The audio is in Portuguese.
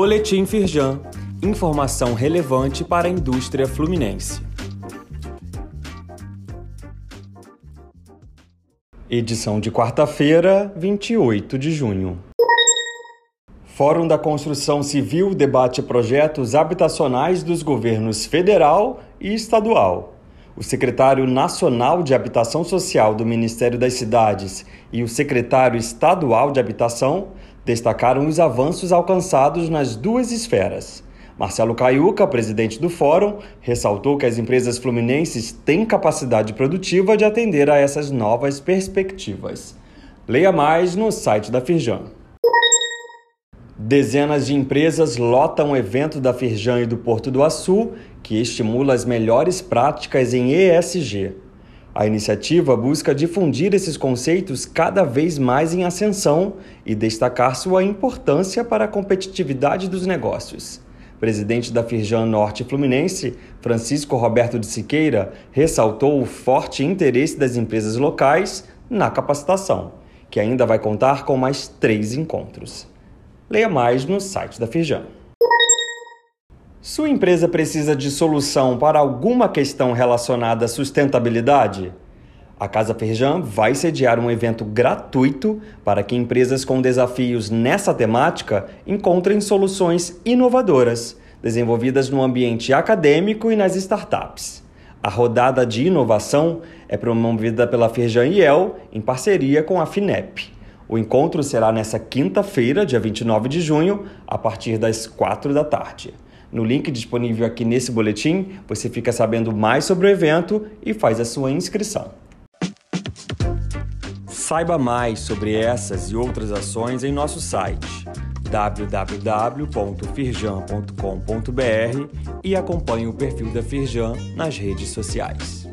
Boletim Firjan. Informação relevante para a indústria fluminense. Edição de quarta-feira, 28 de junho. Fórum da Construção Civil debate projetos habitacionais dos governos federal e estadual. O secretário nacional de Habitação Social do Ministério das Cidades e o secretário estadual de Habitação destacaram os avanços alcançados nas duas esferas. Marcelo Caiuca, presidente do Fórum, ressaltou que as empresas fluminenses têm capacidade produtiva de atender a essas novas perspectivas. Leia mais no site da Firjan. Dezenas de empresas lotam o evento da Firjan e do Porto do Açu, que estimula as melhores práticas em ESG. A iniciativa busca difundir esses conceitos cada vez mais em ascensão e destacar sua importância para a competitividade dos negócios. Presidente da Firjan Norte Fluminense, Francisco Roberto de Siqueira, ressaltou o forte interesse das empresas locais na capacitação, que ainda vai contar com mais três encontros. Leia mais no site da Firjan. Sua empresa precisa de solução para alguma questão relacionada à sustentabilidade? A Casa Ferjan vai sediar um evento gratuito para que empresas com desafios nessa temática encontrem soluções inovadoras, desenvolvidas no ambiente acadêmico e nas startups. A rodada de inovação é promovida pela Ferjan IEL em parceria com a FINEP. O encontro será nesta quinta-feira, dia 29 de junho, a partir das 4 da tarde. No link disponível aqui nesse boletim, você fica sabendo mais sobre o evento e faz a sua inscrição. Saiba mais sobre essas e outras ações em nosso site www.firjan.com.br e acompanhe o perfil da Firjan nas redes sociais.